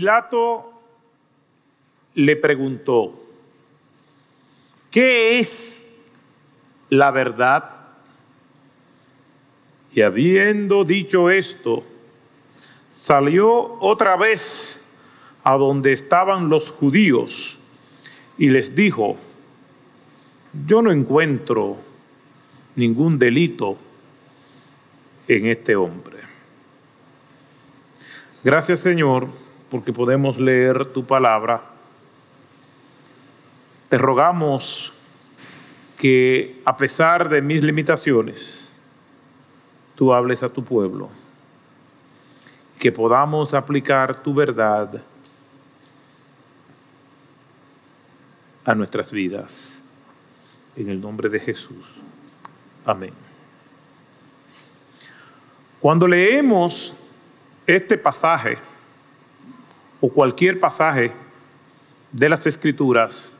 Pilato le preguntó, ¿qué es la verdad? Y habiendo dicho esto, salió otra vez a donde estaban los judíos y les dijo, yo no encuentro ningún delito en este hombre. Gracias Señor porque podemos leer tu palabra. Te rogamos que a pesar de mis limitaciones, tú hables a tu pueblo, que podamos aplicar tu verdad a nuestras vidas. En el nombre de Jesús. Amén. Cuando leemos este pasaje, o cualquier pasaje de las escrituras,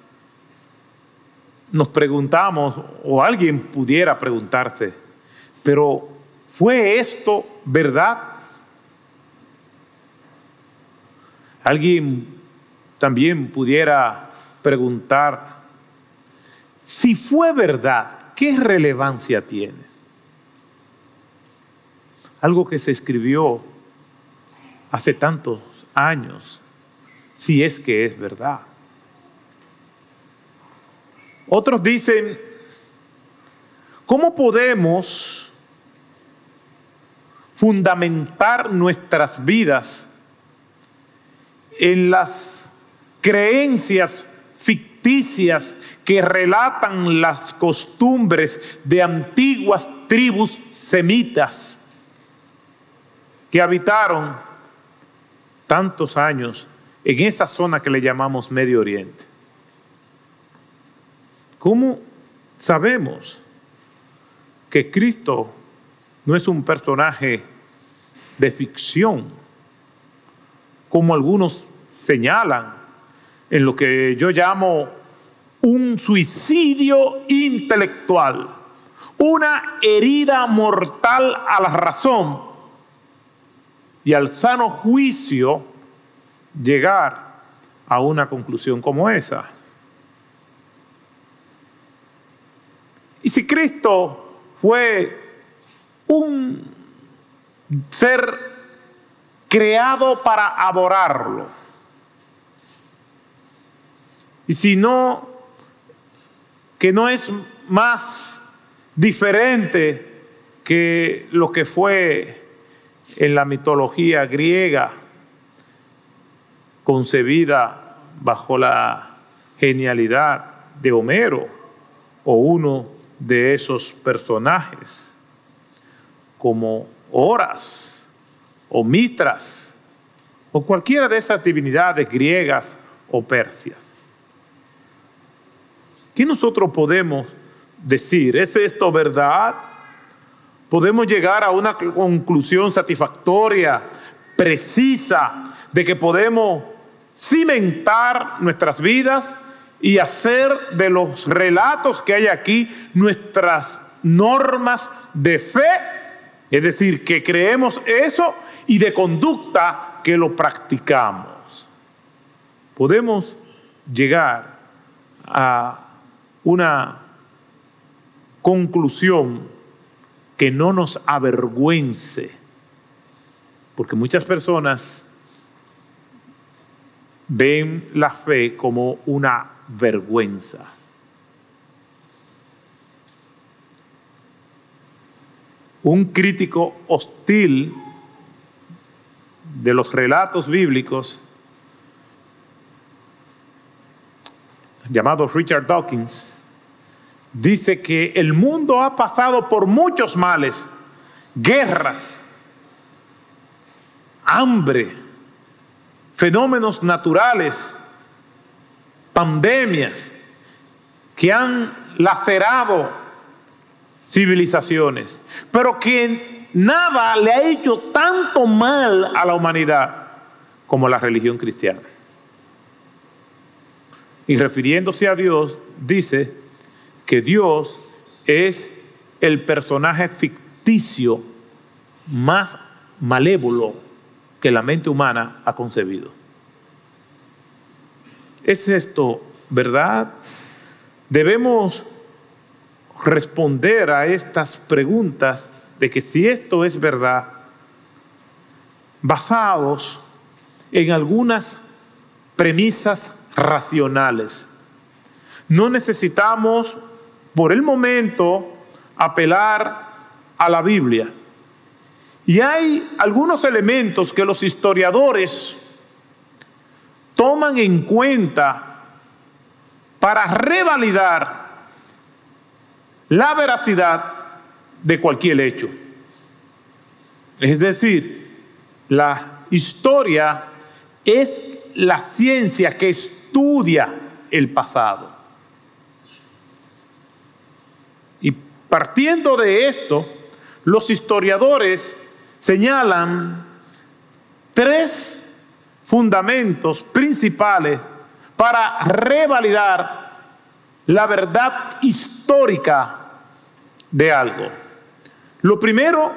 nos preguntamos, o alguien pudiera preguntarse, pero ¿fue esto verdad? Alguien también pudiera preguntar, si fue verdad, ¿qué relevancia tiene? Algo que se escribió hace tantos años, si es que es verdad. Otros dicen, ¿cómo podemos fundamentar nuestras vidas en las creencias ficticias que relatan las costumbres de antiguas tribus semitas que habitaron tantos años en esa zona que le llamamos Medio Oriente. ¿Cómo sabemos que Cristo no es un personaje de ficción, como algunos señalan en lo que yo llamo un suicidio intelectual, una herida mortal a la razón y al sano juicio llegar a una conclusión como esa. Y si Cristo fue un ser creado para adorarlo, y si no, que no es más diferente que lo que fue en la mitología griega, concebida bajo la genialidad de Homero o uno de esos personajes, como Horas o Mitras o cualquiera de esas divinidades griegas o persias. ¿Qué nosotros podemos decir? ¿Es esto verdad? Podemos llegar a una conclusión satisfactoria, precisa, de que podemos cimentar nuestras vidas y hacer de los relatos que hay aquí nuestras normas de fe, es decir, que creemos eso y de conducta que lo practicamos. Podemos llegar a una conclusión que no nos avergüence, porque muchas personas ven la fe como una vergüenza. Un crítico hostil de los relatos bíblicos, llamado Richard Dawkins, dice que el mundo ha pasado por muchos males, guerras, hambre, fenómenos naturales, pandemias que han lacerado civilizaciones, pero que nada le ha hecho tanto mal a la humanidad como la religión cristiana. Y refiriéndose a Dios, dice, que Dios es el personaje ficticio más malévolo que la mente humana ha concebido. ¿Es esto verdad? Debemos responder a estas preguntas de que si esto es verdad, basados en algunas premisas racionales. No necesitamos por el momento apelar a la Biblia. Y hay algunos elementos que los historiadores toman en cuenta para revalidar la veracidad de cualquier hecho. Es decir, la historia es la ciencia que estudia el pasado. Y partiendo de esto, los historiadores señalan tres fundamentos principales para revalidar la verdad histórica de algo. Lo primero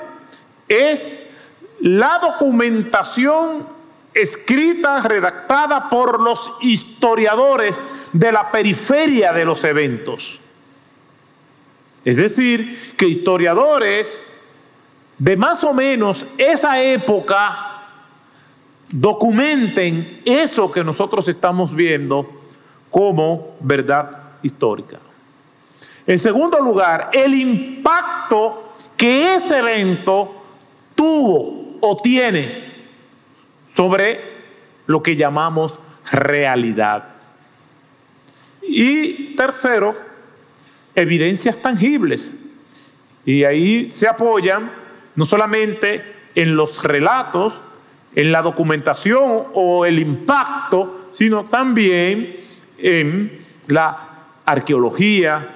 es la documentación escrita, redactada por los historiadores de la periferia de los eventos. Es decir, que historiadores de más o menos esa época documenten eso que nosotros estamos viendo como verdad histórica. En segundo lugar, el impacto que ese evento tuvo o tiene sobre lo que llamamos realidad. Y tercero, evidencias tangibles. Y ahí se apoyan no solamente en los relatos, en la documentación o el impacto, sino también en la arqueología,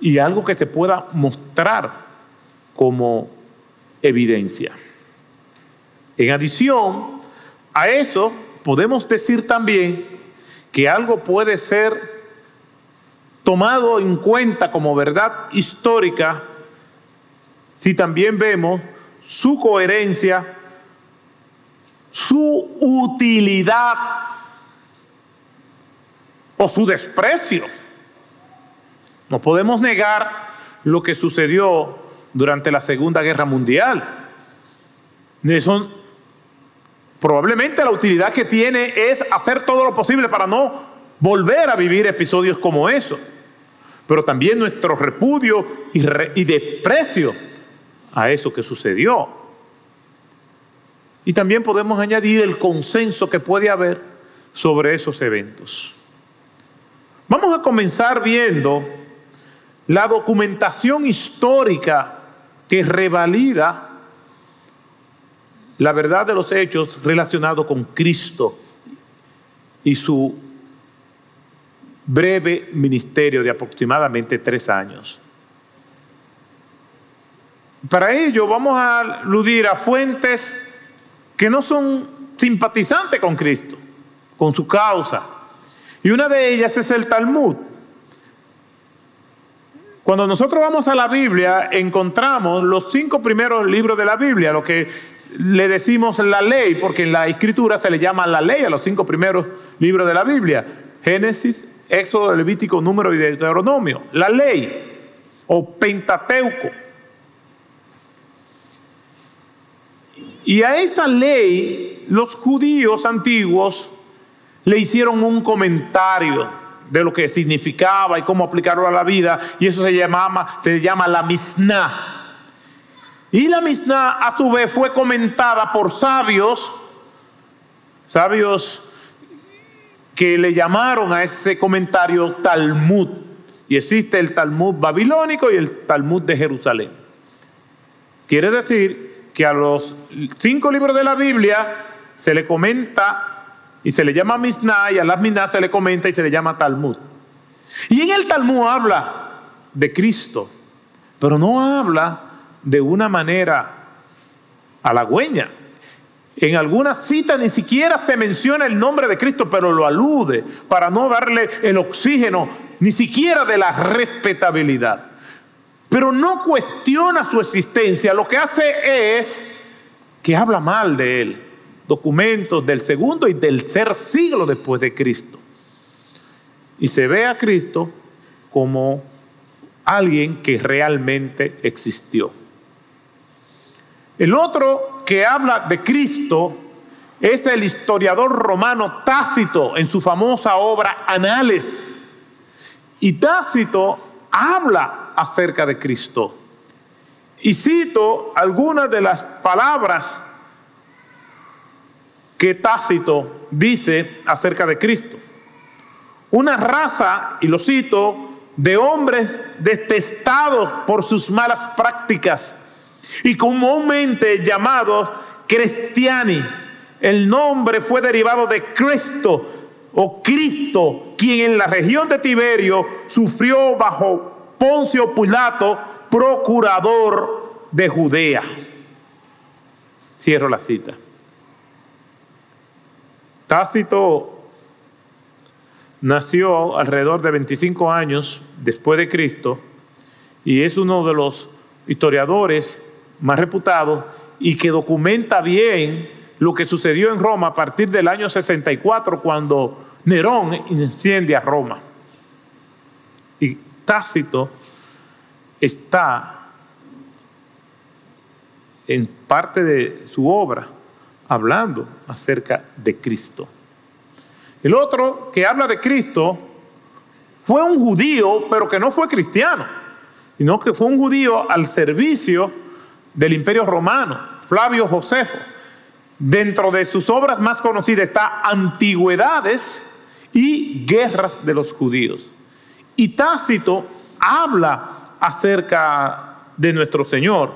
y algo que se pueda mostrar como evidencia. En adición a eso, podemos decir también que algo puede ser tomado en cuenta como verdad histórica si también vemos su coherencia, su utilidad o su desprecio. No podemos negar lo que sucedió durante la Segunda Guerra Mundial. Eso, probablemente la utilidad que tiene es hacer todo lo posible para no volver a vivir episodios como eso. Pero también nuestro repudio y, desprecio a eso que sucedió. Y también podemos añadir el consenso que puede haber sobre esos eventos. Vamos a comenzar viendo la documentación histórica que revalida la verdad de los hechos relacionados con Cristo y su breve ministerio de aproximadamente tres años. Para ello vamos a aludir a fuentes que no son simpatizantes con Cristo, con su causa. Y una de ellas es el Talmud. Cuando nosotros vamos a la Biblia, encontramos los cinco primeros libros de la Biblia, lo que le decimos la ley, porque en la escritura se le llama la ley a los cinco primeros libros de la Biblia. Génesis, Éxodo, Levítico, Número y Deuteronomio. La ley o Pentateuco. Y a esa ley los judíos antiguos le hicieron un comentario de lo que significaba y cómo aplicarlo a la vida, y eso se, llamaba, se llama la Mishnah. Y la Mishnah a su vez fue comentada por sabios, sabios que le llamaron a ese comentario Talmud. Y existe el Talmud babilónico y el Talmud de Jerusalén. Quiere decir que a los cinco libros de la Biblia se le comenta y se le llama Mishnah y a las Mishnah se le comenta y se le llama Talmud. Y en el Talmud habla de Cristo, pero no habla de una manera halagüeña. En algunas citas ni siquiera se menciona el nombre de Cristo, pero lo alude para no darle el oxígeno, ni siquiera de la respetabilidad. Pero no cuestiona su existencia, lo que hace es que habla mal de él documentos del segundo y del tercer siglo después de Cristo. y se ve a Cristo como alguien que realmente existió. El otro que habla de Cristo es el historiador romano Tácito en su famosa obra Anales. Y Tácito habla acerca de Cristo. Y cito algunas de las palabras que Tácito dice acerca de Cristo. Una raza, y lo cito, de hombres detestados por sus malas prácticas y comúnmente llamados cristiani. El nombre fue derivado de Cristo o Cristo, quien en la región de Tiberio sufrió bajo Poncio Pilato, procurador de Judea. Cierro la cita. Tácito nació alrededor de 25 años después de Cristo y es uno de los historiadores más reputados y que documenta bien lo que sucedió en Roma a partir del año 64 cuando Nerón incendia Roma. Y Tácito está en parte de su obra hablando acerca de Cristo. El otro que habla de Cristo fue un judío, pero que no fue cristiano, sino que fue un judío al servicio del imperio romano, Flavio Josefo. Dentro de sus obras más conocidas está Antigüedades y Guerras de los Judíos. Y Tácito habla acerca de nuestro Señor.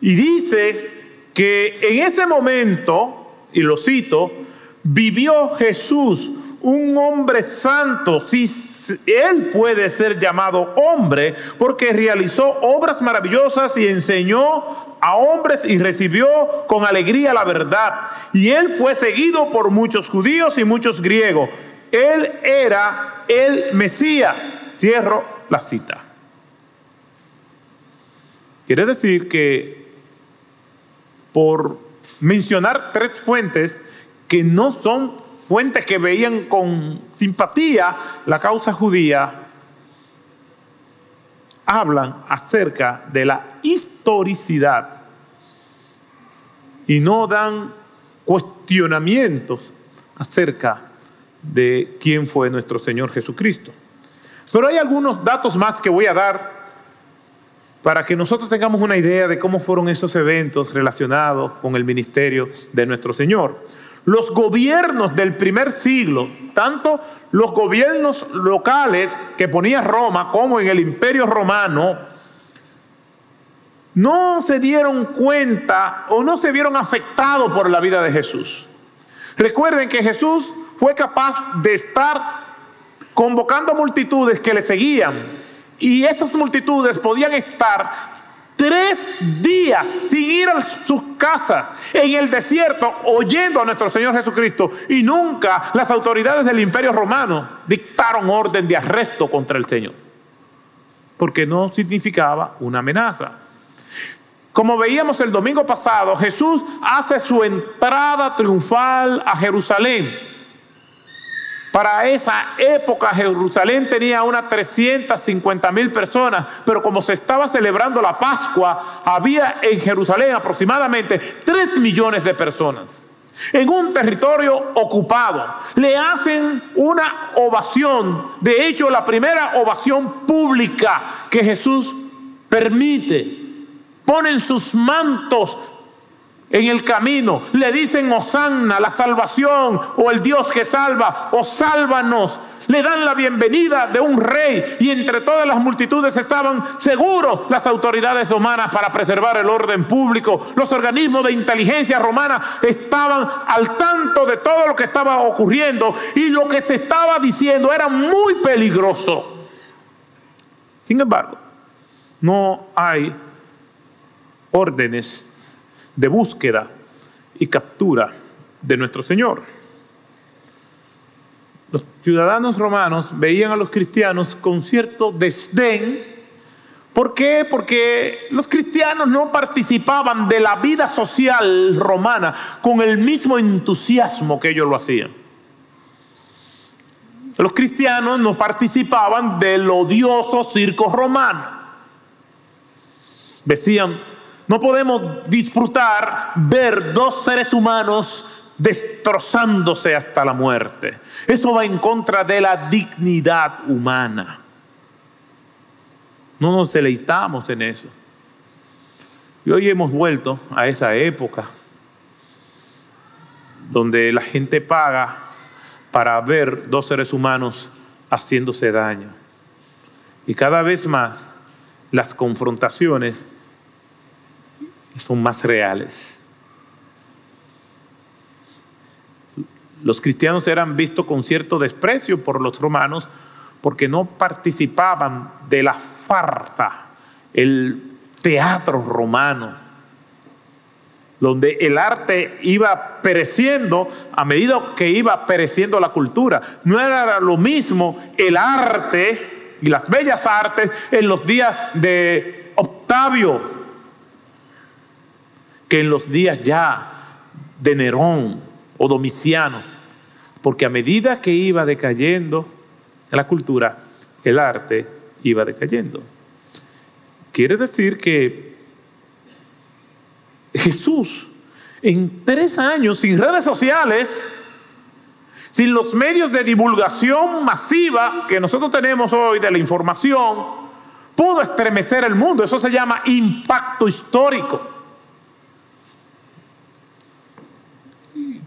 Y dice que en ese momento, y lo cito, vivió Jesús, un hombre santo, si él puede ser llamado hombre, porque realizó obras maravillosas y enseñó a hombres y recibió con alegría la verdad. Y él fue seguido por muchos judíos y muchos griegos. Él era el Mesías. Cierro la cita. Quiere decir que por mencionar tres fuentes que no son fuentes que veían con simpatía la causa judía, hablan acerca de la historicidad y no dan cuestionamientos acerca de quién fue nuestro Señor Jesucristo. Pero hay algunos datos más que voy a dar para que nosotros tengamos una idea de cómo fueron esos eventos relacionados con el ministerio de nuestro Señor. Los gobiernos del primer siglo, tanto los gobiernos locales que ponía Roma como en el imperio romano, no se dieron cuenta o no se vieron afectados por la vida de Jesús. Recuerden que Jesús fue capaz de estar convocando multitudes que le seguían y esas multitudes podían estar tres días sin ir a sus casas en el desierto oyendo a nuestro Señor Jesucristo y nunca las autoridades del imperio romano dictaron orden de arresto contra el Señor porque no significaba una amenaza. Como veíamos el domingo pasado, Jesús hace su entrada triunfal a Jerusalén para esa época Jerusalén tenía unas 350 mil personas, pero como se estaba celebrando la Pascua, había en Jerusalén aproximadamente 3 millones de personas. En un territorio ocupado, le hacen una ovación, de hecho la primera ovación pública que Jesús permite. Ponen sus mantos en el camino. Le dicen Osanna, la salvación, o el Dios que salva, o sálvanos. Le dan la bienvenida de un rey y entre todas las multitudes estaban seguros las autoridades romanas para preservar el orden público. Los organismos de inteligencia romana estaban al tanto de todo lo que estaba ocurriendo y lo que se estaba diciendo era muy peligroso. Sin embargo, no hay órdenes de búsqueda y captura de nuestro Señor. Los ciudadanos romanos veían a los cristianos con cierto desdén. ¿Por qué? Porque los cristianos no participaban de la vida social romana con el mismo entusiasmo que ellos lo hacían. los cristianos no participaban del odioso circo romano. Decían, no podemos disfrutar ver dos seres humanos destrozándose hasta la muerte. Eso va en contra de la dignidad humana. No nos deleitamos en eso. Y hoy hemos vuelto a esa época donde la gente paga para ver dos seres humanos haciéndose daño. Y cada vez más las confrontaciones son más reales. Los cristianos eran vistos con cierto desprecio por los romanos porque no participaban de la farta, el teatro romano, donde el arte iba pereciendo a medida que iba pereciendo la cultura. No era lo mismo el arte y las bellas artes en los días de Octavio que en los días ya de Nerón o Domiciano, porque a medida que iba decayendo la cultura, el arte iba decayendo. Quiere decir que Jesús, en tres años, sin redes sociales, sin los medios de divulgación masiva que nosotros tenemos hoy de la información, pudo estremecer el mundo. Eso se llama impacto histórico.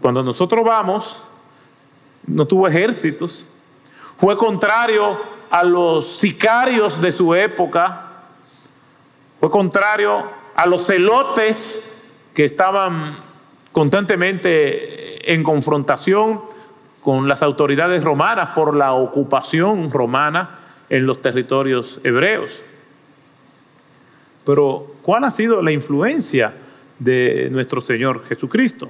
Cuando nosotros vamos, no tuvo ejércitos, fue contrario a los sicarios de su época, fue contrario a los celotes que estaban constantemente en confrontación con las autoridades romanas por la ocupación romana en los territorios hebreos. Pero, ¿cuál ha sido la influencia de nuestro Señor Jesucristo?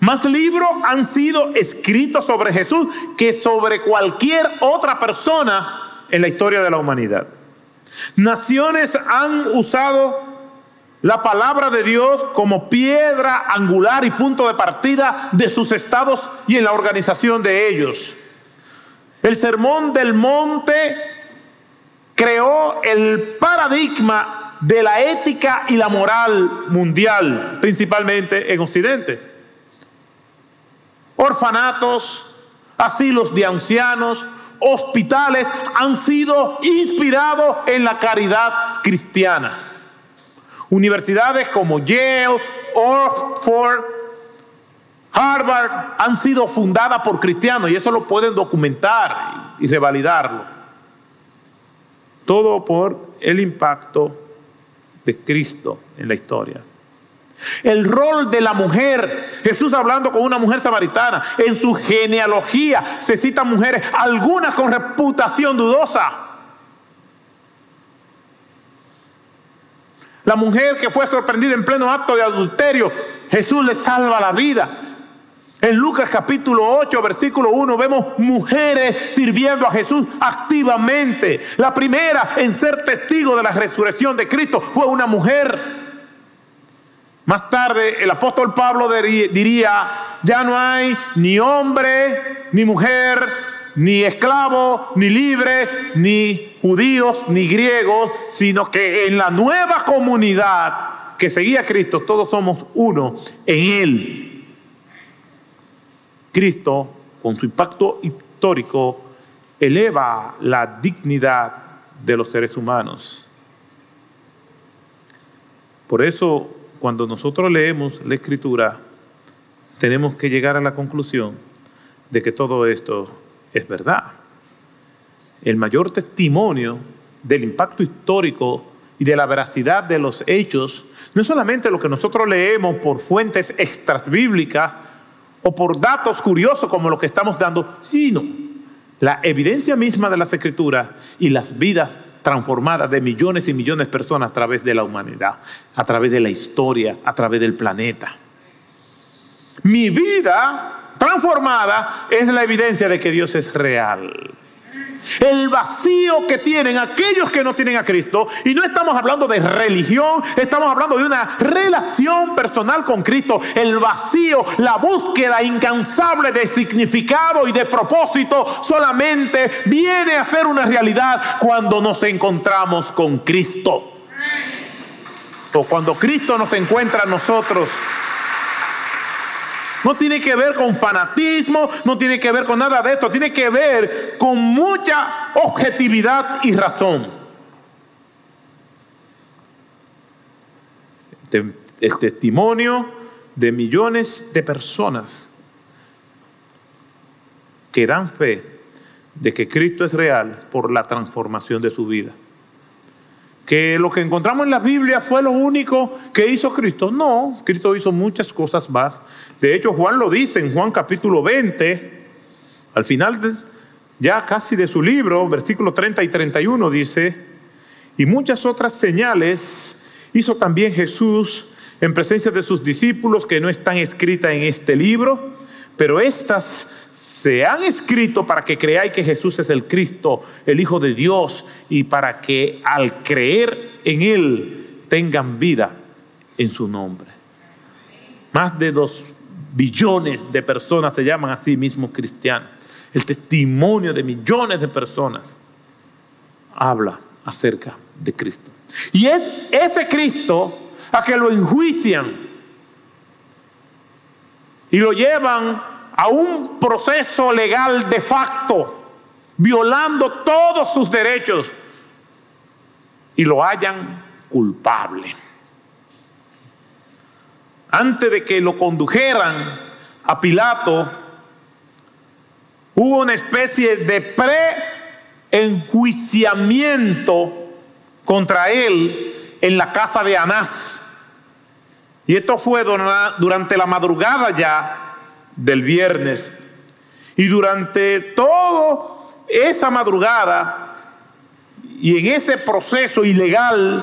Más libros han sido escritos sobre Jesús que sobre cualquier otra persona en la historia de la humanidad. Naciones han usado la palabra de Dios como piedra angular y punto de partida de sus estados y en la organización de ellos. El sermón del monte creó el paradigma de la ética y la moral mundial, principalmente en Occidente. Orfanatos, asilos de ancianos, hospitales han sido inspirados en la caridad cristiana. Universidades como Yale, Oxford, Harvard han sido fundadas por cristianos y eso lo pueden documentar y revalidarlo. Todo por el impacto de Cristo en la historia. El rol de la mujer, Jesús hablando con una mujer samaritana, en su genealogía se citan mujeres, algunas con reputación dudosa. La mujer que fue sorprendida en pleno acto de adulterio, Jesús le salva la vida. En Lucas capítulo 8, versículo 1, vemos mujeres sirviendo a Jesús activamente. La primera en ser testigo de la resurrección de Cristo fue una mujer. Más tarde el apóstol Pablo diría, ya no hay ni hombre, ni mujer, ni esclavo, ni libre, ni judíos, ni griegos, sino que en la nueva comunidad que seguía a Cristo, todos somos uno en Él. Cristo, con su impacto histórico, eleva la dignidad de los seres humanos. Por eso cuando nosotros leemos la escritura, tenemos que llegar a la conclusión de que todo esto es verdad. El mayor testimonio del impacto histórico y de la veracidad de los hechos no es solamente lo que nosotros leemos por fuentes extras bíblicas o por datos curiosos como lo que estamos dando, sino la evidencia misma de las escrituras y las vidas transformada de millones y millones de personas a través de la humanidad, a través de la historia, a través del planeta. Mi vida transformada es la evidencia de que Dios es real. El vacío que tienen aquellos que no tienen a Cristo. Y no estamos hablando de religión, estamos hablando de una relación personal con Cristo. El vacío, la búsqueda incansable de significado y de propósito solamente viene a ser una realidad cuando nos encontramos con Cristo. O cuando Cristo nos encuentra a nosotros. No tiene que ver con fanatismo, no tiene que ver con nada de esto, tiene que ver con mucha objetividad y razón. El testimonio de millones de personas que dan fe de que Cristo es real por la transformación de su vida que lo que encontramos en la Biblia fue lo único que hizo Cristo. No, Cristo hizo muchas cosas más. De hecho, Juan lo dice en Juan capítulo 20, al final ya casi de su libro, versículos 30 y 31 dice, y muchas otras señales hizo también Jesús en presencia de sus discípulos que no están escritas en este libro, pero estas se han escrito para que creáis que Jesús es el Cristo, el Hijo de Dios, y para que al creer en Él tengan vida en su nombre. Más de dos billones de personas se llaman a sí mismos cristianos. El testimonio de millones de personas habla acerca de Cristo. Y es ese Cristo a que lo enjuician y lo llevan a un proceso legal de facto, violando todos sus derechos y lo hayan culpable. Antes de que lo condujeran a Pilato, hubo una especie de pre-enjuiciamiento contra él en la casa de Anás. Y esto fue durante la madrugada ya del viernes. Y durante toda esa madrugada y en ese proceso ilegal,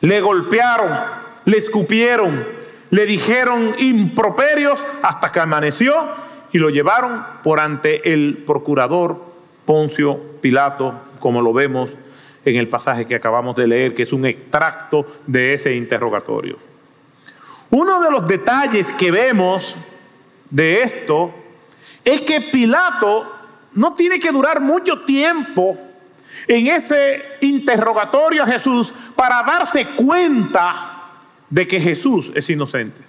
le golpearon, le escupieron, le dijeron improperios hasta que amaneció y lo llevaron por ante el procurador Poncio Pilato, como lo vemos en el pasaje que acabamos de leer, que es un extracto de ese interrogatorio. Uno de los detalles que vemos de esto es que Pilato no tiene que durar mucho tiempo en ese interrogatorio a Jesús para darse cuenta de que Jesús es inocente.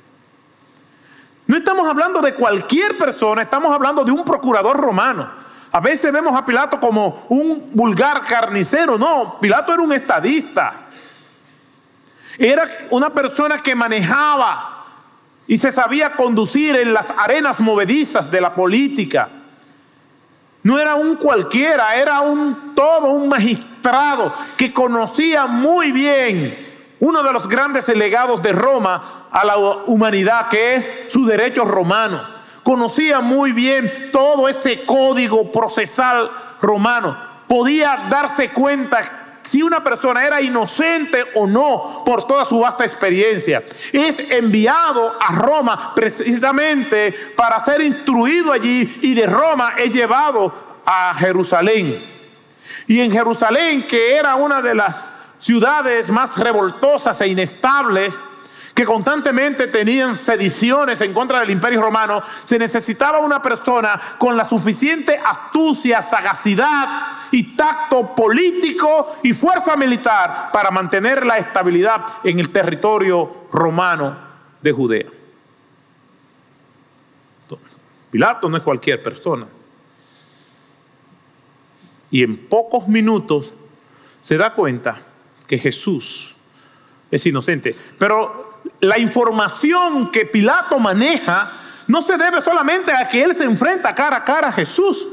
No estamos hablando de cualquier persona, estamos hablando de un procurador romano. A veces vemos a Pilato como un vulgar carnicero. No, Pilato era un estadista. Era una persona que manejaba y se sabía conducir en las arenas movedizas de la política. No era un cualquiera, era un todo, un magistrado que conocía muy bien uno de los grandes legados de Roma a la humanidad, que es su derecho romano. Conocía muy bien todo ese código procesal romano. Podía darse cuenta si una persona era inocente o no por toda su vasta experiencia. Es enviado a Roma precisamente para ser instruido allí y de Roma es llevado a Jerusalén. Y en Jerusalén, que era una de las ciudades más revoltosas e inestables, que constantemente tenían sediciones en contra del imperio romano, se necesitaba una persona con la suficiente astucia, sagacidad y tacto político y fuerza militar para mantener la estabilidad en el territorio romano de Judea. Pilato no es cualquier persona. Y en pocos minutos se da cuenta que Jesús es inocente. Pero la información que Pilato maneja no se debe solamente a que él se enfrenta cara a cara a Jesús.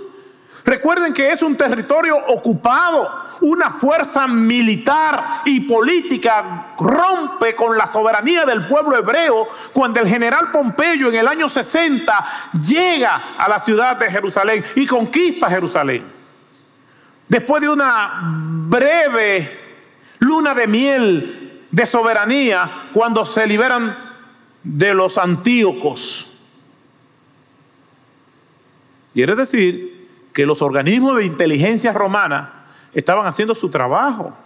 Recuerden que es un territorio ocupado. Una fuerza militar y política rompe con la soberanía del pueblo hebreo cuando el general Pompeyo en el año 60 llega a la ciudad de Jerusalén y conquista Jerusalén. Después de una breve luna de miel de soberanía cuando se liberan de los antíocos. Quiere decir que los organismos de inteligencia romana estaban haciendo su trabajo.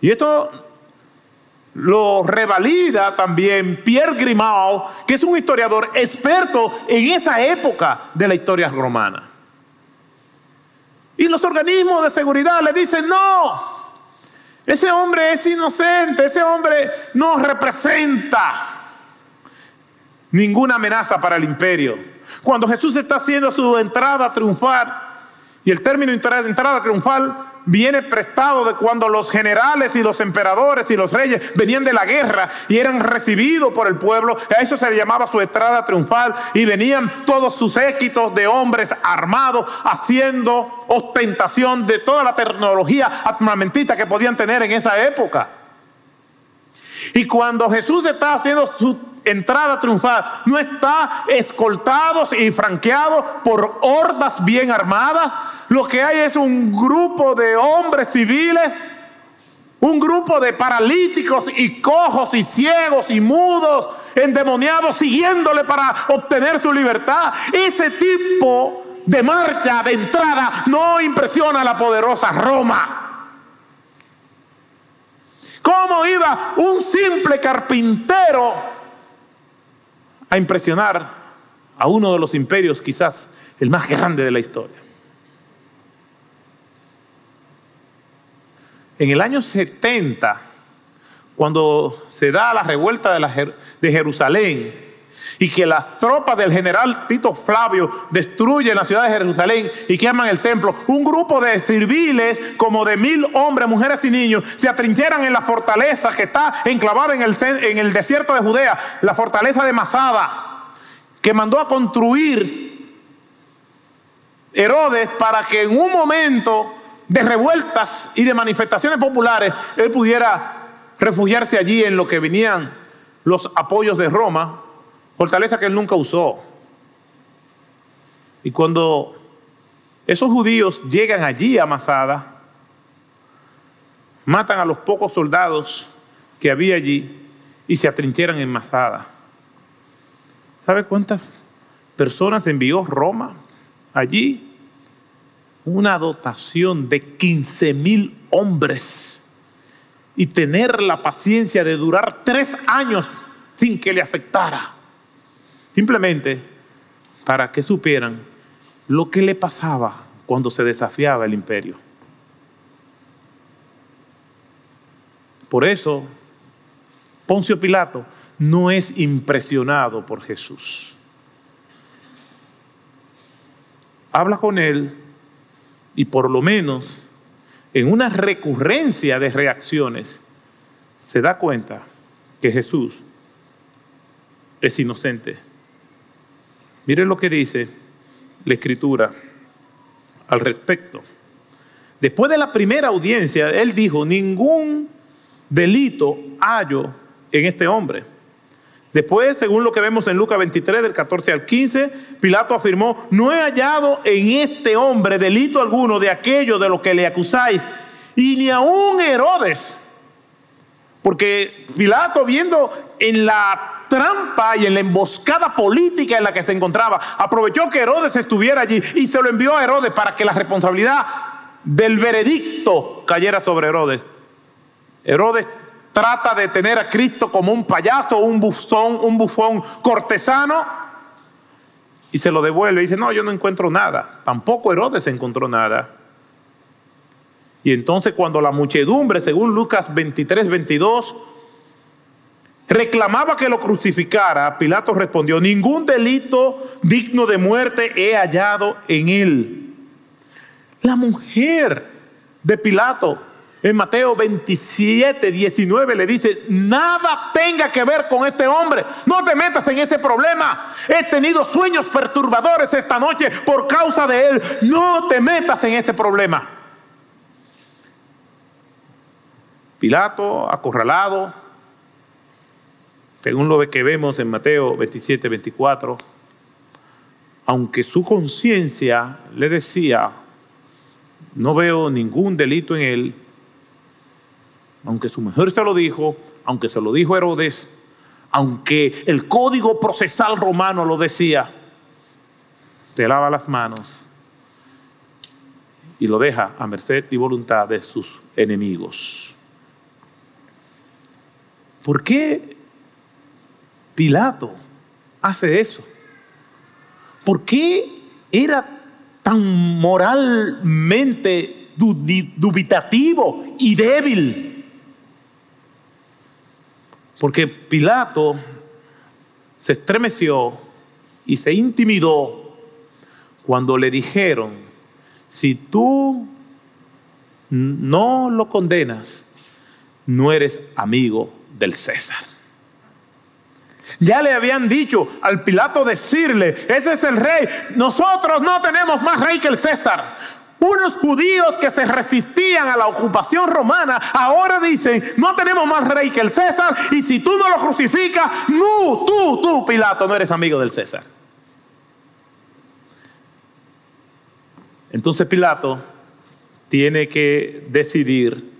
Y esto lo revalida también Pierre Grimao, que es un historiador experto en esa época de la historia romana. Y los organismos de seguridad le dicen, no, ese hombre es inocente, ese hombre no representa ninguna amenaza para el imperio. Cuando Jesús está haciendo su entrada triunfal, y el término entrada triunfal viene prestado de cuando los generales y los emperadores y los reyes venían de la guerra y eran recibidos por el pueblo. A eso se le llamaba su entrada triunfal y venían todos sus éxitos de hombres armados haciendo ostentación de toda la tecnología armamentista que podían tener en esa época. Y cuando Jesús está haciendo su entrada triunfal, no está escoltados y franqueados por hordas bien armadas, lo que hay es un grupo de hombres civiles, un grupo de paralíticos y cojos y ciegos y mudos, endemoniados, siguiéndole para obtener su libertad. Ese tipo de marcha, de entrada, no impresiona a la poderosa Roma. ¿Cómo iba un simple carpintero a impresionar a uno de los imperios, quizás el más grande de la historia? En el año 70, cuando se da la revuelta de, Jerusalén y que las tropas del general Tito Flavio destruyen la ciudad de Jerusalén y queman el templo, un grupo de civiles, como de mil hombres, mujeres y niños, se atrincheran en la fortaleza que está enclavada en el, en el desierto de Judea, la fortaleza de Masada, que mandó a construir Herodes para que en un momento de revueltas y de manifestaciones populares, él pudiera refugiarse allí en lo que venían los apoyos de Roma, fortaleza que él nunca usó. Y cuando esos judíos llegan allí a Masada, matan a los pocos soldados que había allí y se atrincheran en Masada. ¿Sabe cuántas personas envió Roma allí? una dotación de 15 mil hombres y tener la paciencia de durar tres años sin que le afectara. Simplemente para que supieran lo que le pasaba cuando se desafiaba el imperio. Por eso, Poncio Pilato no es impresionado por Jesús. Habla con él y por lo menos en una recurrencia de reacciones se da cuenta que Jesús es inocente. Miren lo que dice la escritura al respecto. Después de la primera audiencia, él dijo, ningún delito hallo en este hombre. Después, según lo que vemos en Lucas 23, del 14 al 15, Pilato afirmó, no he hallado en este hombre delito alguno de aquello de lo que le acusáis, y ni aún Herodes. Porque Pilato, viendo en la trampa y en la emboscada política en la que se encontraba, aprovechó que Herodes estuviera allí y se lo envió a Herodes para que la responsabilidad del veredicto cayera sobre Herodes. Herodes trata de tener a Cristo como un payaso, un bufón, un bufón cortesano, y se lo devuelve. Y dice, no, yo no encuentro nada. Tampoco Herodes encontró nada. Y entonces cuando la muchedumbre, según Lucas 23, 22, reclamaba que lo crucificara, Pilato respondió, ningún delito digno de muerte he hallado en él. La mujer de Pilato en Mateo 27, 19 le dice, nada tenga que ver con este hombre. No te metas en ese problema. He tenido sueños perturbadores esta noche por causa de él. No te metas en ese problema. Pilato, acorralado, según lo que vemos en Mateo 27, 24, aunque su conciencia le decía, no veo ningún delito en él, aunque su mujer se lo dijo, aunque se lo dijo Herodes, aunque el código procesal romano lo decía, se lava las manos y lo deja a merced y voluntad de sus enemigos. ¿Por qué Pilato hace eso? ¿Por qué era tan moralmente dubitativo y débil? Porque Pilato se estremeció y se intimidó cuando le dijeron, si tú no lo condenas, no eres amigo del César. Ya le habían dicho al Pilato decirle, ese es el rey, nosotros no tenemos más rey que el César. Unos judíos que se resistían a la ocupación romana ahora dicen, no tenemos más rey que el César y si tú no lo crucificas, no, tú, tú, Pilato, no eres amigo del César. Entonces Pilato tiene que decidir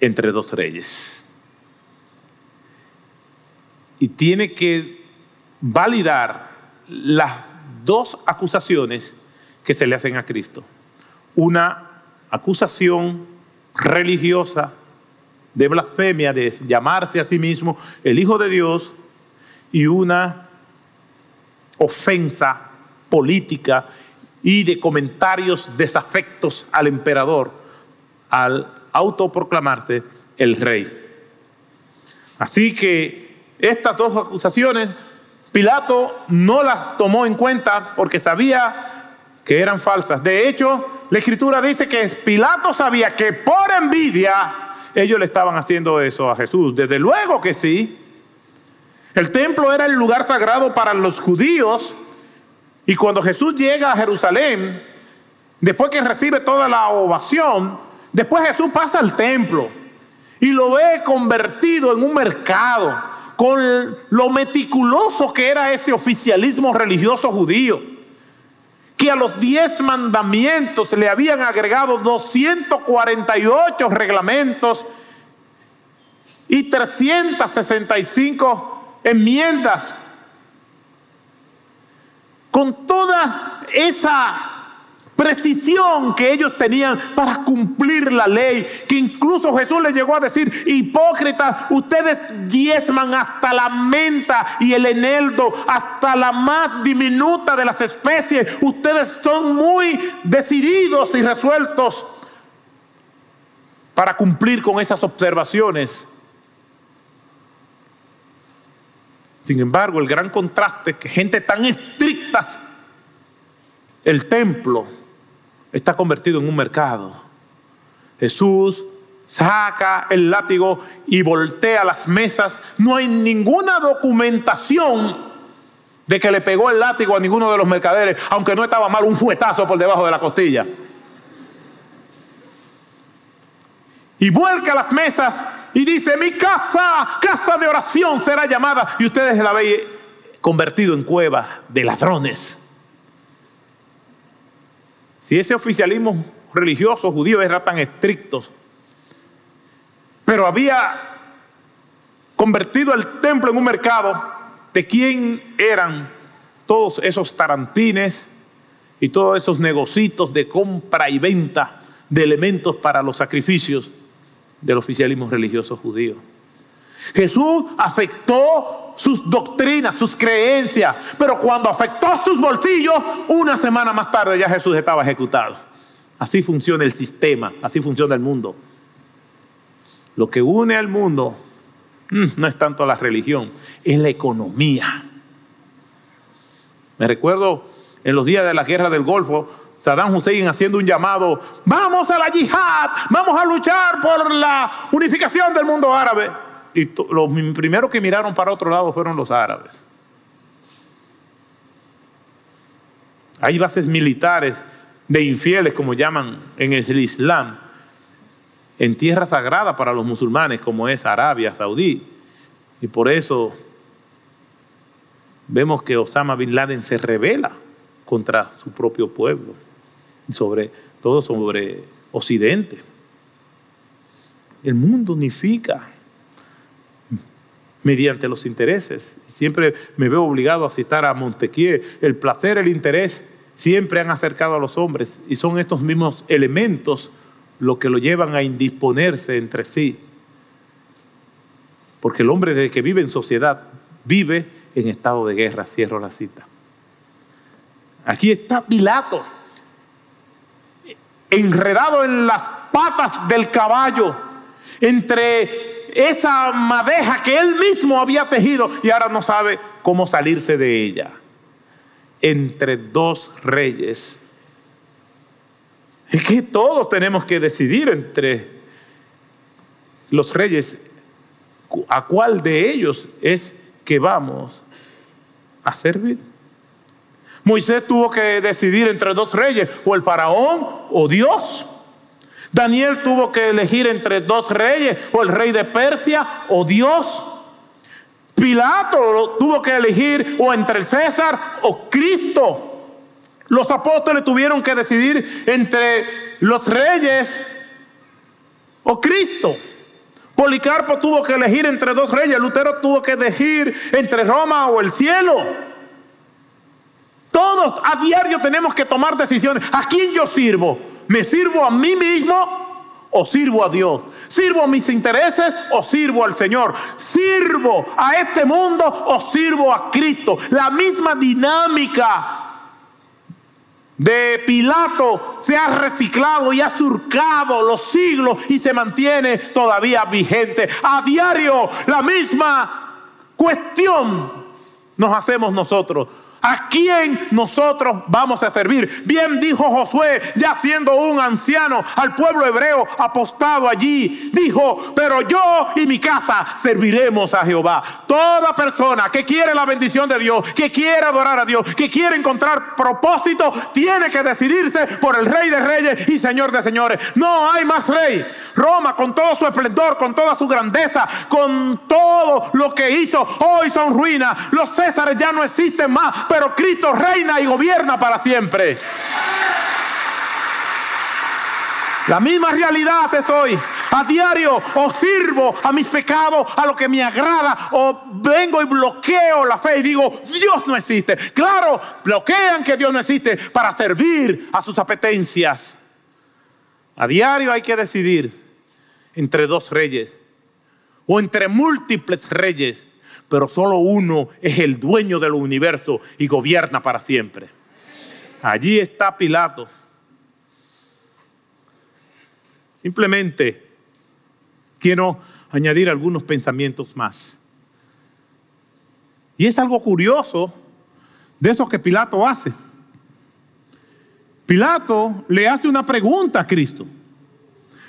entre dos reyes. Y tiene que validar las dos acusaciones que se le hacen a Cristo. Una acusación religiosa de blasfemia, de llamarse a sí mismo el Hijo de Dios, y una ofensa política y de comentarios desafectos al emperador al autoproclamarse el rey. Así que estas dos acusaciones Pilato no las tomó en cuenta porque sabía que eran falsas. De hecho, la escritura dice que Pilato sabía que por envidia ellos le estaban haciendo eso a Jesús. Desde luego que sí. El templo era el lugar sagrado para los judíos y cuando Jesús llega a Jerusalén, después que recibe toda la ovación, después Jesús pasa al templo y lo ve convertido en un mercado con lo meticuloso que era ese oficialismo religioso judío, que a los diez mandamientos le habían agregado 248 reglamentos y 365 enmiendas. Con toda esa precisión que ellos tenían para cumplir la ley, que incluso Jesús les llegó a decir, hipócritas, ustedes diezman hasta la menta y el eneldo, hasta la más diminuta de las especies, ustedes son muy decididos y resueltos para cumplir con esas observaciones. Sin embargo, el gran contraste que gente tan estricta, el templo está convertido en un mercado. Jesús saca el látigo y voltea las mesas. No hay ninguna documentación de que le pegó el látigo a ninguno de los mercaderes, aunque no estaba mal un fuetazo por debajo de la costilla. Y vuelca las mesas y dice, mi casa, casa de oración será llamada. Y ustedes la habéis convertido en cueva de ladrones. Si ese oficialismo religioso judío era tan estricto, pero había convertido el templo en un mercado, ¿de quién eran todos esos tarantines y todos esos negocitos de compra y venta de elementos para los sacrificios? del oficialismo religioso judío. Jesús afectó sus doctrinas, sus creencias, pero cuando afectó sus bolsillos, una semana más tarde ya Jesús estaba ejecutado. Así funciona el sistema, así funciona el mundo. Lo que une al mundo mm, no es tanto la religión, es la economía. Me recuerdo en los días de la guerra del Golfo, Saddam Hussein haciendo un llamado, vamos a la yihad, vamos a luchar por la unificación del mundo árabe. Y los primeros que miraron para otro lado fueron los árabes. Hay bases militares de infieles, como llaman en el Islam, en tierra sagrada para los musulmanes, como es Arabia Saudí. Y por eso vemos que Osama Bin Laden se revela contra su propio pueblo sobre todo sobre Occidente. El mundo unifica mediante los intereses. Siempre me veo obligado a citar a Montesquieu, el placer, el interés siempre han acercado a los hombres y son estos mismos elementos lo que lo llevan a indisponerse entre sí. Porque el hombre desde que vive en sociedad vive en estado de guerra, cierro la cita. Aquí está Pilato, enredado en las patas del caballo, entre esa madeja que él mismo había tejido y ahora no sabe cómo salirse de ella. Entre dos reyes. Es que todos tenemos que decidir entre los reyes a cuál de ellos es que vamos a servir. Moisés tuvo que decidir entre dos reyes, o el faraón o Dios. Daniel tuvo que elegir entre dos reyes, o el rey de Persia o Dios. Pilato tuvo que elegir o entre el César o Cristo. Los apóstoles tuvieron que decidir entre los reyes o Cristo. Policarpo tuvo que elegir entre dos reyes. Lutero tuvo que elegir entre Roma o el cielo. Todos a diario tenemos que tomar decisiones. ¿A quién yo sirvo? ¿Me sirvo a mí mismo o sirvo a Dios? ¿Sirvo a mis intereses o sirvo al Señor? ¿Sirvo a este mundo o sirvo a Cristo? La misma dinámica de Pilato se ha reciclado y ha surcado los siglos y se mantiene todavía vigente. A diario la misma cuestión nos hacemos nosotros. ¿A quién nosotros vamos a servir? Bien dijo Josué, ya siendo un anciano, al pueblo hebreo apostado allí. Dijo, pero yo y mi casa serviremos a Jehová. Toda persona que quiere la bendición de Dios, que quiere adorar a Dios, que quiere encontrar propósito, tiene que decidirse por el Rey de Reyes y Señor de Señores. No hay más rey. Roma, con todo su esplendor, con toda su grandeza, con todo lo que hizo, hoy son ruinas. Los Césares ya no existen más pero Cristo reina y gobierna para siempre. La misma realidad es hoy. A diario o sirvo a mis pecados, a lo que me agrada, o vengo y bloqueo la fe y digo, Dios no existe. Claro, bloquean que Dios no existe para servir a sus apetencias. A diario hay que decidir entre dos reyes o entre múltiples reyes pero solo uno es el dueño del universo y gobierna para siempre. Allí está Pilato. Simplemente quiero añadir algunos pensamientos más. Y es algo curioso de eso que Pilato hace. Pilato le hace una pregunta a Cristo.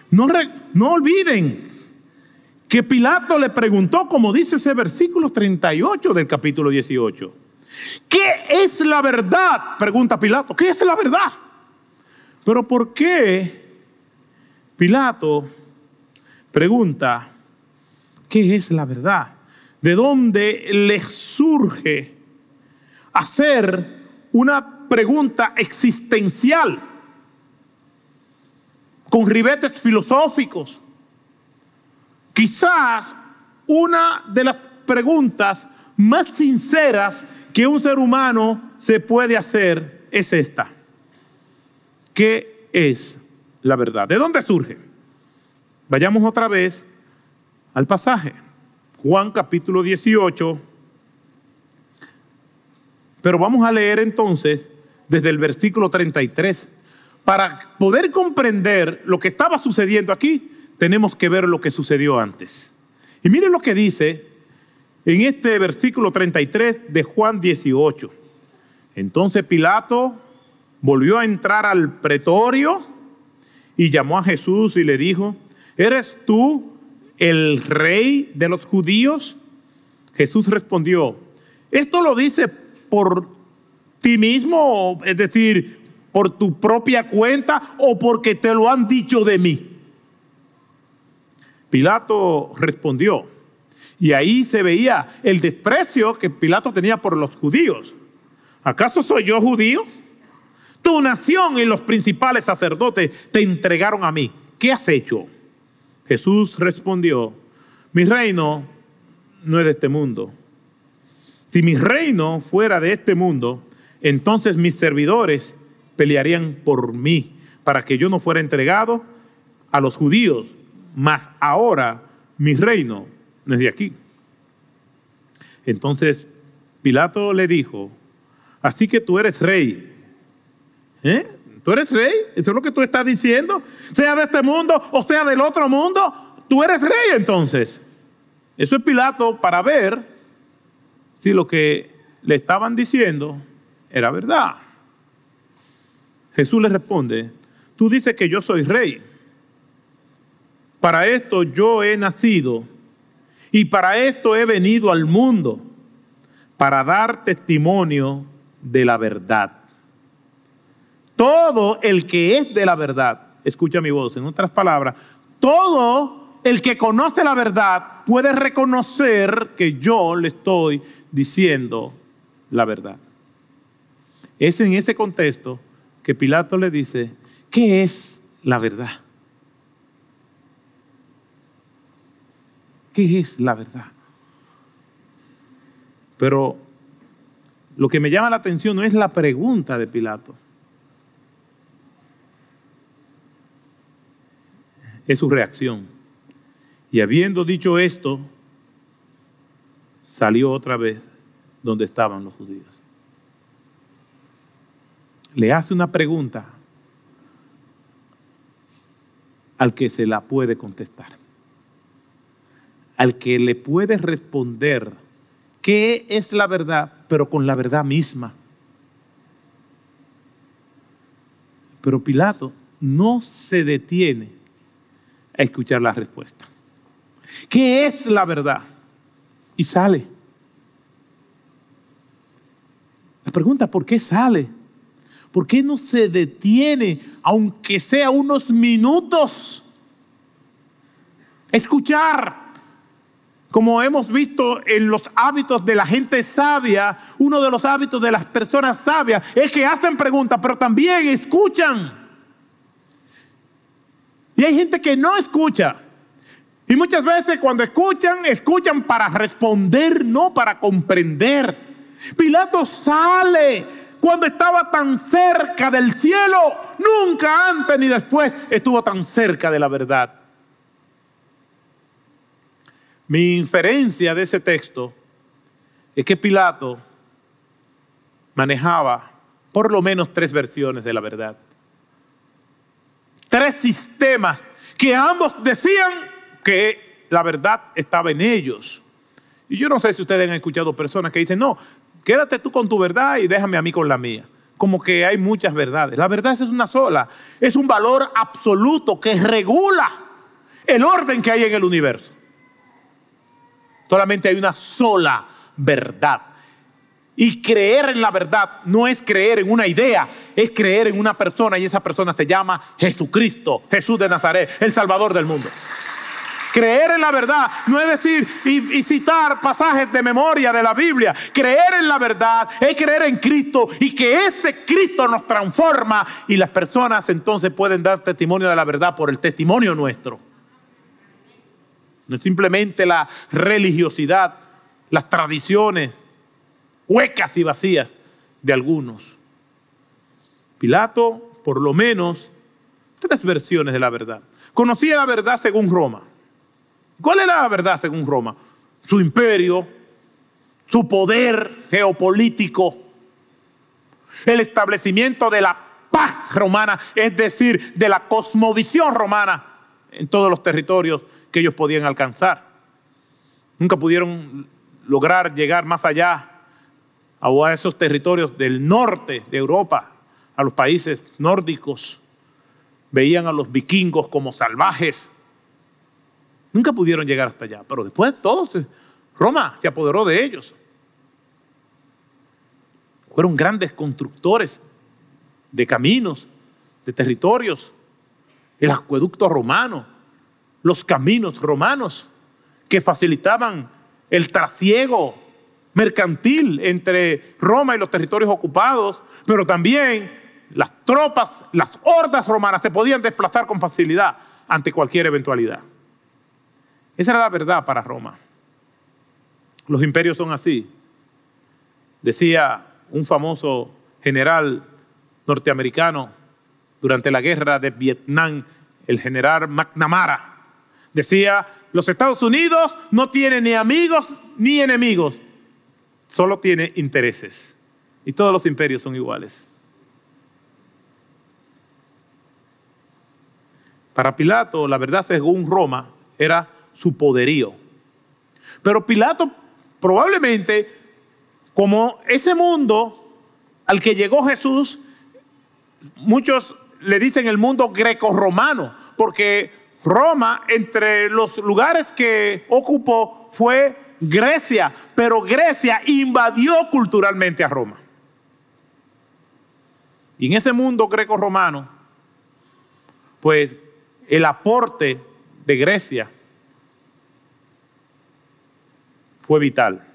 No, no olviden que Pilato le preguntó, como dice ese versículo 38 del capítulo 18. ¿Qué es la verdad? Pregunta Pilato. ¿Qué es la verdad? Pero ¿por qué Pilato pregunta, ¿qué es la verdad? ¿De dónde le surge hacer una pregunta existencial con ribetes filosóficos? Quizás una de las preguntas más sinceras que un ser humano se puede hacer es esta. ¿Qué es la verdad? ¿De dónde surge? Vayamos otra vez al pasaje. Juan capítulo 18. Pero vamos a leer entonces desde el versículo 33 para poder comprender lo que estaba sucediendo aquí tenemos que ver lo que sucedió antes. Y miren lo que dice en este versículo 33 de Juan 18. Entonces Pilato volvió a entrar al pretorio y llamó a Jesús y le dijo, ¿eres tú el rey de los judíos? Jesús respondió, ¿esto lo dice por ti mismo, es decir, por tu propia cuenta o porque te lo han dicho de mí? Pilato respondió. Y ahí se veía el desprecio que Pilato tenía por los judíos. ¿Acaso soy yo judío? Tu nación y los principales sacerdotes te entregaron a mí. ¿Qué has hecho? Jesús respondió, mi reino no es de este mundo. Si mi reino fuera de este mundo, entonces mis servidores pelearían por mí para que yo no fuera entregado a los judíos, mas ahora mi reino es de aquí. Entonces Pilato le dijo, así que tú eres rey. ¿Eh? ¿Tú eres rey? ¿Eso es lo que tú estás diciendo? Sea de este mundo o sea del otro mundo, tú eres rey entonces. Eso es Pilato para ver si lo que le estaban diciendo era verdad. Jesús le responde, tú dices que yo soy rey. Para esto yo he nacido y para esto he venido al mundo, para dar testimonio de la verdad. Todo el que es de la verdad, escucha mi voz, en otras palabras, todo el que conoce la verdad puede reconocer que yo le estoy diciendo la verdad. Es en ese contexto que Pilato le dice, ¿qué es la verdad? ¿Qué es la verdad? Pero lo que me llama la atención no es la pregunta de Pilato, es su reacción. Y habiendo dicho esto, salió otra vez donde estaban los judíos. Le hace una pregunta al que se la puede contestar, al que le puede responder qué es la verdad, pero con la verdad misma. Pero Pilato no se detiene a escuchar la respuesta. ¿Qué es la verdad? Y sale. La pregunta, ¿por qué sale? ¿Por qué no se detiene, aunque sea unos minutos? Escuchar. Como hemos visto en los hábitos de la gente sabia, uno de los hábitos de las personas sabias es que hacen preguntas, pero también escuchan. Y hay gente que no escucha. Y muchas veces cuando escuchan, escuchan para responder, no para comprender. Pilato sale cuando estaba tan cerca del cielo. Nunca antes ni después estuvo tan cerca de la verdad. Mi inferencia de ese texto es que Pilato manejaba por lo menos tres versiones de la verdad tres sistemas que ambos decían que la verdad estaba en ellos. Y yo no sé si ustedes han escuchado personas que dicen, no, quédate tú con tu verdad y déjame a mí con la mía. Como que hay muchas verdades. La verdad es una sola. Es un valor absoluto que regula el orden que hay en el universo. Solamente hay una sola verdad. Y creer en la verdad no es creer en una idea, es creer en una persona y esa persona se llama Jesucristo, Jesús de Nazaret, el Salvador del mundo. Creer en la verdad no es decir y, citar pasajes de memoria de la Biblia. Creer en la verdad es creer en Cristo y que ese Cristo nos transforma y las personas entonces pueden dar testimonio de la verdad por el testimonio nuestro. No es simplemente la religiosidad, las tradiciones huecas y vacías de algunos. Pilato, por lo menos, tres versiones de la verdad. Conocía la verdad según Roma. ¿Cuál era la verdad según Roma? Su imperio, su poder geopolítico, el establecimiento de la paz romana, es decir, de la cosmovisión romana en todos los territorios que ellos podían alcanzar. Nunca pudieron lograr llegar más allá a esos territorios del norte de Europa, a los países nórdicos. Veían a los vikingos como salvajes. Nunca pudieron llegar hasta allá, pero después todos, Roma se apoderó de ellos. Fueron grandes constructores de caminos, de territorios, el acueducto romano, los caminos romanos que facilitaban el trasiego mercantil entre Roma y los territorios ocupados, pero también las tropas, las hordas romanas se podían desplazar con facilidad ante cualquier eventualidad. Esa era la verdad para Roma. Los imperios son así. Decía un famoso general norteamericano durante la guerra de Vietnam, el general McNamara, decía, los Estados Unidos no tiene ni amigos ni enemigos, solo tiene intereses. Y todos los imperios son iguales. Para Pilato, la verdad según Roma era su poderío. Pero Pilato probablemente, como ese mundo al que llegó Jesús, muchos le dicen el mundo greco-romano, porque Roma, entre los lugares que ocupó, fue Grecia, pero Grecia invadió culturalmente a Roma. Y en ese mundo greco-romano, pues el aporte de Grecia fue vital.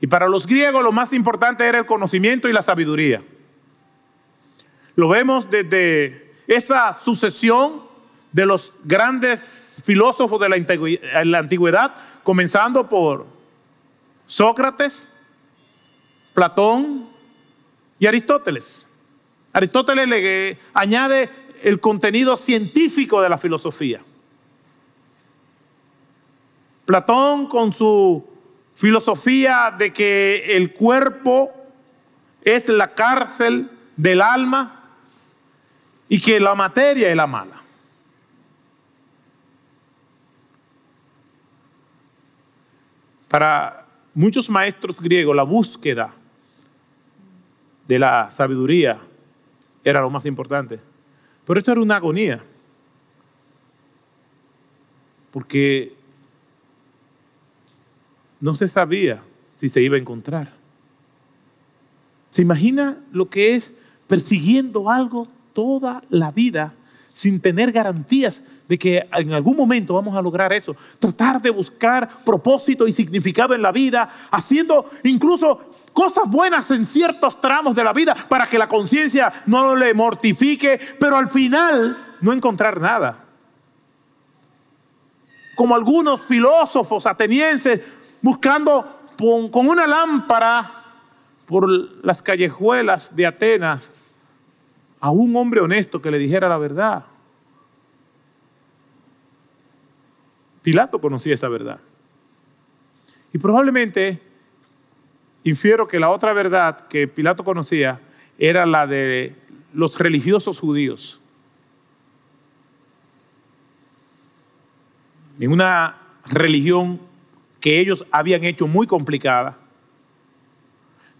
Y para los griegos lo más importante era el conocimiento y la sabiduría. Lo vemos desde esa sucesión de los grandes filósofos de la antigüedad, comenzando por Sócrates, Platón y Aristóteles. Aristóteles le añade el contenido científico de la filosofía. Platón con su filosofía de que el cuerpo es la cárcel del alma y que la materia es la mala. Para muchos maestros griegos la búsqueda de la sabiduría era lo más importante. Pero esto era una agonía. Porque no se sabía si se iba a encontrar. ¿Se imagina lo que es persiguiendo algo toda la vida sin tener garantías de que en algún momento vamos a lograr eso. Tratar de buscar propósito y significado en la vida, haciendo incluso cosas buenas en ciertos tramos de la vida para que la conciencia no le mortifique, pero al final no encontrar nada. Como algunos filósofos atenienses buscando con una lámpara por las callejuelas de Atenas a un hombre honesto que le dijera la verdad. Pilato conocía esa verdad. Y probablemente infiero que la otra verdad que Pilato conocía era la de los religiosos judíos. En una religión que ellos habían hecho muy complicada,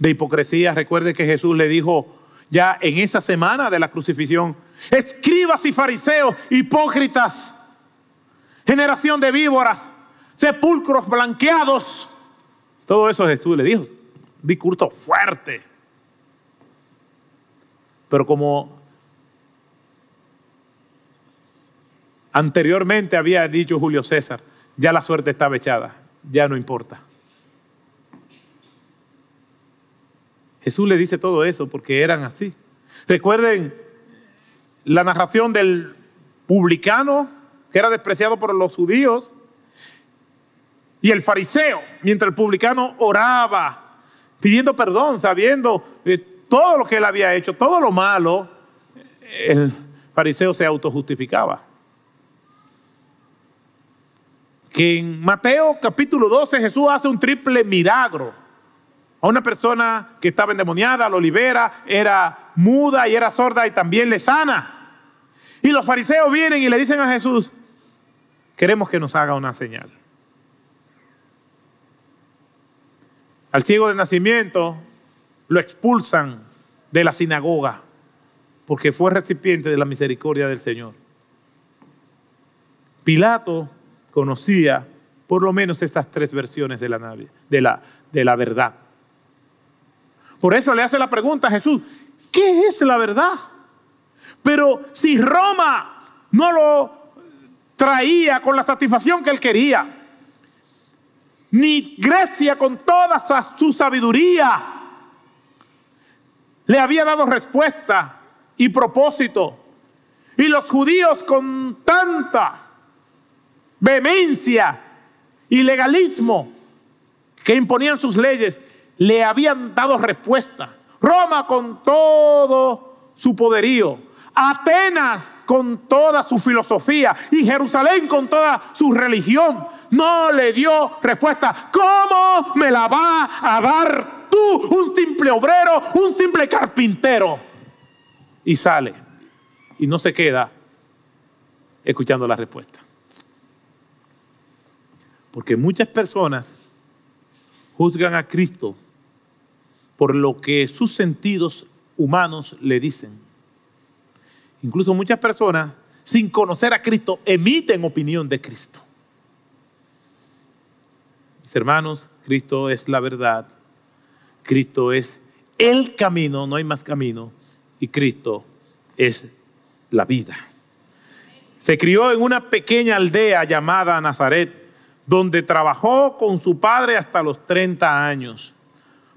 de hipocresía. Recuerde que Jesús le dijo ya en esa semana de la crucifixión. Escribas y fariseos, hipócritas, generación de víboras, sepulcros blanqueados. Todo eso Jesús le dijo. Discurso fuerte. Pero como anteriormente había dicho Julio César, ya la suerte estaba echada, ya no importa. Jesús le dice todo eso porque eran así. Recuerden la narración del publicano que era despreciado por los judíos y el fariseo, mientras el publicano oraba pidiendo perdón, sabiendo todo lo que él había hecho, todo lo malo, el fariseo se autojustificaba. Que en Mateo capítulo 12 Jesús hace un triple milagro a una persona que estaba endemoniada, lo libera, era muda y era sorda y también le sana. Y los fariseos vienen y le dicen a Jesús, queremos que nos haga una señal. Al ciego de nacimiento lo expulsan de la sinagoga porque fue recipiente de la misericordia del Señor. Pilato conocía por lo menos estas tres versiones de la, de la, de la verdad. Por eso le hace la pregunta a Jesús, ¿qué es la verdad? Pero si Roma no lo traía con la satisfacción que él quería, ni Grecia con toda su sabiduría le había dado respuesta y propósito, y los judíos con tanta vehemencia y legalismo que imponían sus leyes, le habían dado respuesta. Roma con todo su poderío, Atenas con toda su filosofía y Jerusalén con toda su religión. No le dio respuesta. ¿Cómo me la va a dar tú, un simple obrero, un simple carpintero? Y sale y no se queda escuchando la respuesta. Porque muchas personas juzgan a Cristo por lo que sus sentidos humanos le dicen. Incluso muchas personas, sin conocer a Cristo, emiten opinión de Cristo. Mis hermanos, Cristo es la verdad. Cristo es el camino, no hay más camino. Y Cristo es la vida. Se crió en una pequeña aldea llamada Nazaret, donde trabajó con su padre hasta los 30 años.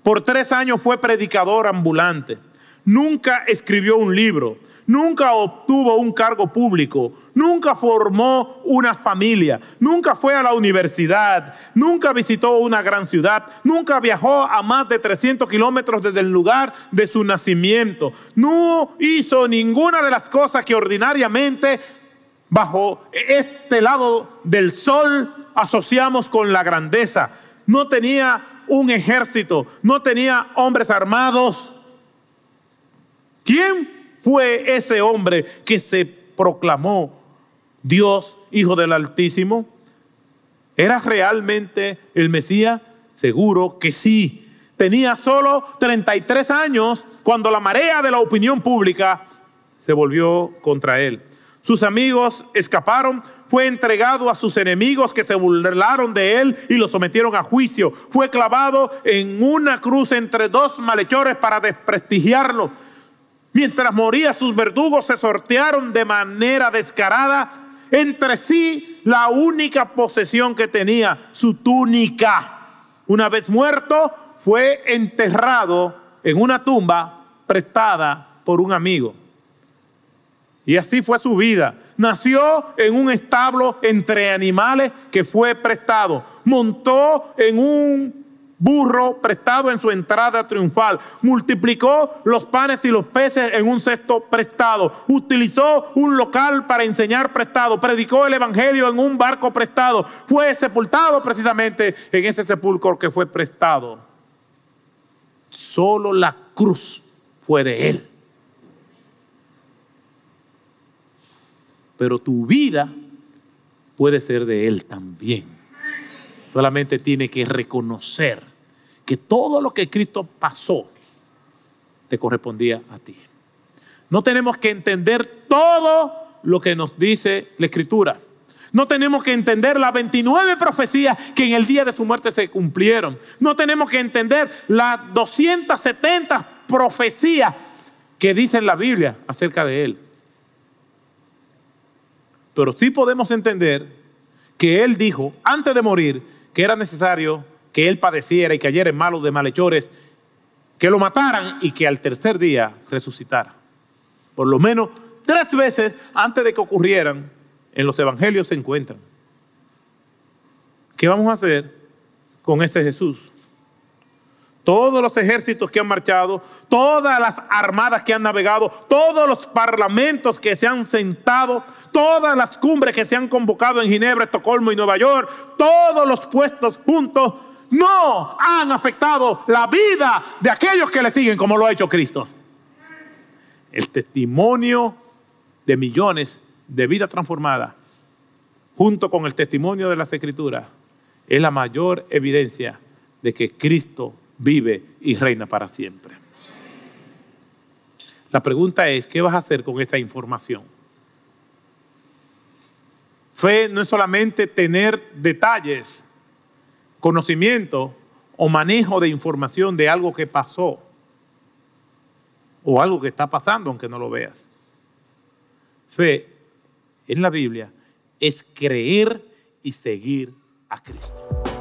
Por tres años fue predicador ambulante. Nunca escribió un libro, nunca obtuvo un cargo público, nunca formó una familia, nunca fue a la universidad, nunca visitó una gran ciudad, nunca viajó a más de 300 kilómetros desde el lugar de su nacimiento, no hizo ninguna de las cosas que ordinariamente bajo este lado del sol asociamos con la grandeza. No tenía un ejército, no tenía hombres armados. ¿Quién fue ese hombre que se proclamó Dios, Hijo del Altísimo? ¿Era realmente el Mesías? Seguro que sí. Tenía solo 33 años cuando la marea de la opinión pública se volvió contra él. Sus amigos escaparon fue entregado a sus enemigos que se burlaron de él y lo sometieron a juicio. Fue clavado en una cruz entre dos malhechores para desprestigiarlo. Mientras moría, sus verdugos se sortearon de manera descarada entre sí la única posesión que tenía, su túnica. Una vez muerto, fue enterrado en una tumba prestada por un amigo. Y así fue su vida. Nació en un establo entre animales que fue prestado. Montó en un burro prestado en su entrada triunfal. Multiplicó los panes y los peces en un cesto prestado. Utilizó un local para enseñar prestado. Predicó el evangelio en un barco prestado. Fue sepultado precisamente en ese sepulcro que fue prestado. Solo la cruz fue de él. pero tu vida puede ser de Él también. Solamente tiene que reconocer que todo lo que Cristo pasó te correspondía a ti. No tenemos que entender todo lo que nos dice la Escritura. No tenemos que entender las 29 profecías que en el día de su muerte se cumplieron. No tenemos que entender las 270 profecías que dice la Biblia acerca de Él. Pero sí podemos entender que Él dijo antes de morir que era necesario que Él padeciera y cayera en malos de malhechores, que lo mataran y que al tercer día resucitara. Por lo menos tres veces antes de que ocurrieran, en los evangelios se encuentran. ¿Qué vamos a hacer con este Jesús? Todos los ejércitos que han marchado, todas las armadas que han navegado, todos los parlamentos que se han sentado, todas las cumbres que se han convocado en Ginebra, Estocolmo y Nueva York, todos los puestos juntos, no han afectado la vida de aquellos que le siguen como lo ha hecho Cristo. El testimonio de millones de vidas transformadas, junto con el testimonio de las Escrituras, es la mayor evidencia de que Cristo vive y reina para siempre. La pregunta es, ¿qué vas a hacer con esta información? Fe no es solamente tener detalles, conocimiento o manejo de información de algo que pasó o algo que está pasando aunque no lo veas. Fe en la Biblia es creer y seguir a Cristo.